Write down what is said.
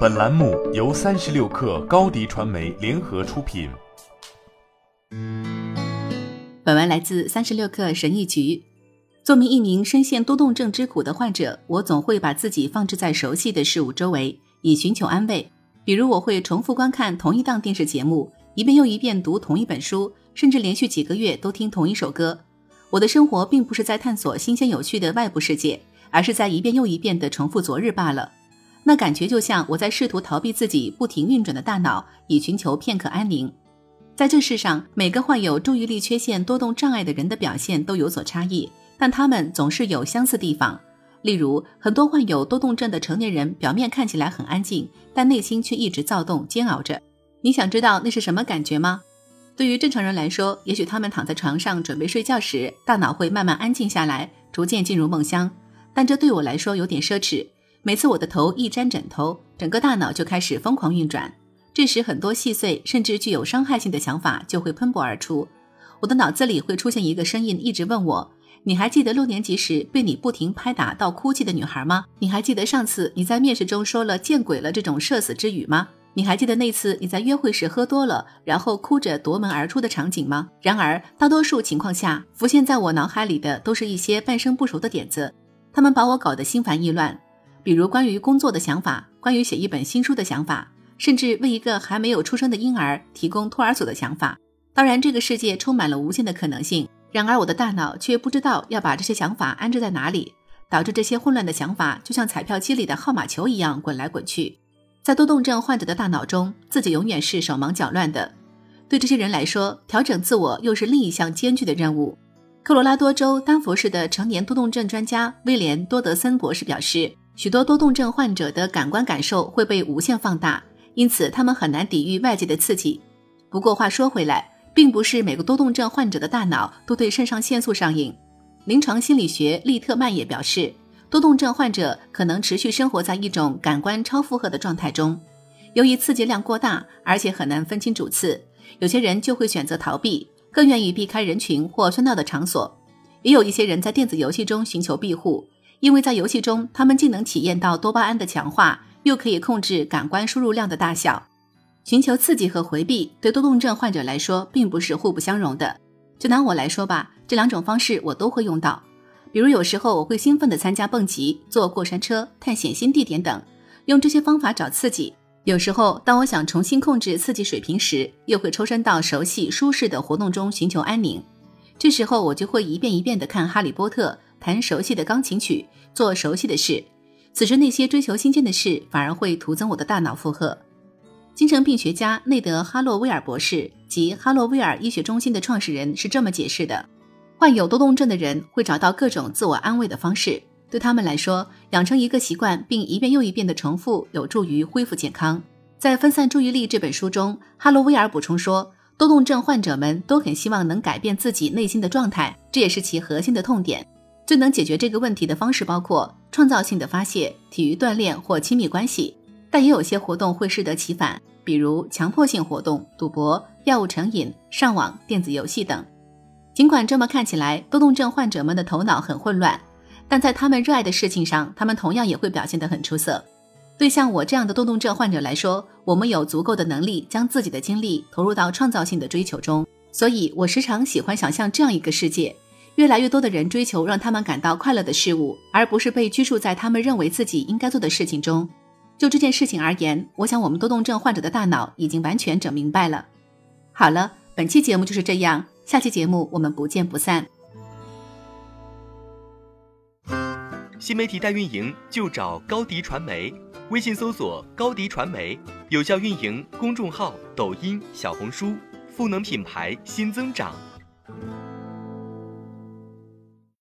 本栏目由三十六氪高低传媒联合出品。本文来自三十六氪神医局。作为一名深陷多动症之苦的患者，我总会把自己放置在熟悉的事物周围，以寻求安慰。比如，我会重复观看同一档电视节目，一遍又一遍读同一本书，甚至连续几个月都听同一首歌。我的生活并不是在探索新鲜有趣的外部世界，而是在一遍又一遍地重复昨日罢了。那感觉就像我在试图逃避自己不停运转的大脑，以寻求片刻安宁。在这世上，每个患有注意力缺陷多动障碍的人的表现都有所差异，但他们总是有相似地方。例如，很多患有多动症的成年人表面看起来很安静，但内心却一直躁动煎熬着。你想知道那是什么感觉吗？对于正常人来说，也许他们躺在床上准备睡觉时，大脑会慢慢安静下来，逐渐进入梦乡。但这对我来说有点奢侈。每次我的头一沾枕头，整个大脑就开始疯狂运转。这时，很多细碎甚至具有伤害性的想法就会喷薄而出。我的脑子里会出现一个声音，一直问我：“你还记得六年级时被你不停拍打到哭泣的女孩吗？你还记得上次你在面试中说了‘见鬼了’这种社死之语吗？你还记得那次你在约会时喝多了，然后哭着夺门而出的场景吗？”然而，大多数情况下，浮现在我脑海里的都是一些半生不熟的点子，他们把我搞得心烦意乱。比如关于工作的想法，关于写一本新书的想法，甚至为一个还没有出生的婴儿提供托儿所的想法。当然，这个世界充满了无限的可能性。然而，我的大脑却不知道要把这些想法安置在哪里，导致这些混乱的想法就像彩票机里的号码球一样滚来滚去。在多动症患者的大脑中，自己永远是手忙脚乱的。对这些人来说，调整自我又是另一项艰巨的任务。科罗拉多州丹佛市的成年多动症专家威廉多德森博士表示。许多多动症患者的感官感受会被无限放大，因此他们很难抵御外界的刺激。不过话说回来，并不是每个多动症患者的大脑都对肾上腺素上瘾。临床心理学利特曼也表示，多动症患者可能持续生活在一种感官超负荷的状态中。由于刺激量过大，而且很难分清主次，有些人就会选择逃避，更愿意避开人群或喧闹的场所。也有一些人在电子游戏中寻求庇护。因为在游戏中，他们既能体验到多巴胺的强化，又可以控制感官输入量的大小。寻求刺激和回避对多动症患者来说并不是互不相容的。就拿我来说吧，这两种方式我都会用到。比如有时候我会兴奋地参加蹦极、坐过山车、探险新地点等，用这些方法找刺激。有时候当我想重新控制刺激水平时，又会抽身到熟悉舒适的活动中寻求安宁。这时候我就会一遍一遍地看《哈利波特》。弹熟悉的钢琴曲，做熟悉的事。此时，那些追求新鲜的事反而会徒增我的大脑负荷。精神病学家内德·哈洛威尔博士及哈洛威尔医学中心的创始人是这么解释的：患有多动症的人会找到各种自我安慰的方式。对他们来说，养成一个习惯并一遍又一遍的重复，有助于恢复健康。在《分散注意力》这本书中，哈洛威尔补充说，多动症患者们都很希望能改变自己内心的状态，这也是其核心的痛点。最能解决这个问题的方式包括创造性的发泄、体育锻炼或亲密关系，但也有些活动会适得其反，比如强迫性活动、赌博、药物成瘾、上网、电子游戏等。尽管这么看起来，多动症患者们的头脑很混乱，但在他们热爱的事情上，他们同样也会表现得很出色。对像我这样的多动症患者来说，我们有足够的能力将自己的精力投入到创造性的追求中，所以我时常喜欢想象这样一个世界。越来越多的人追求让他们感到快乐的事物，而不是被拘束在他们认为自己应该做的事情中。就这件事情而言，我想我们多动症患者的大脑已经完全整明白了。好了，本期节目就是这样，下期节目我们不见不散。新媒体代运营就找高迪传媒，微信搜索高迪传媒，有效运营公众号、抖音、小红书，赋能品牌新增长。